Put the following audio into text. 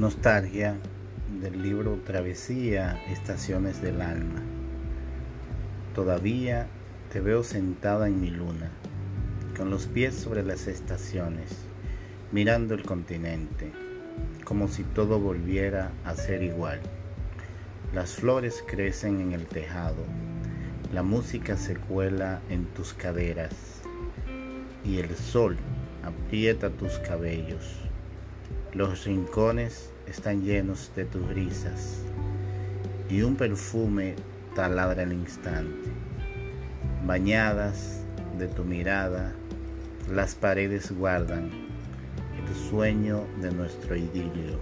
Nostalgia del libro Travesía, Estaciones del Alma. Todavía te veo sentada en mi luna, con los pies sobre las estaciones, mirando el continente, como si todo volviera a ser igual. Las flores crecen en el tejado, la música se cuela en tus caderas y el sol aprieta tus cabellos los rincones están llenos de tus brisas y un perfume taladra el instante. Bañadas de tu mirada, las paredes guardan el sueño de nuestro idilio.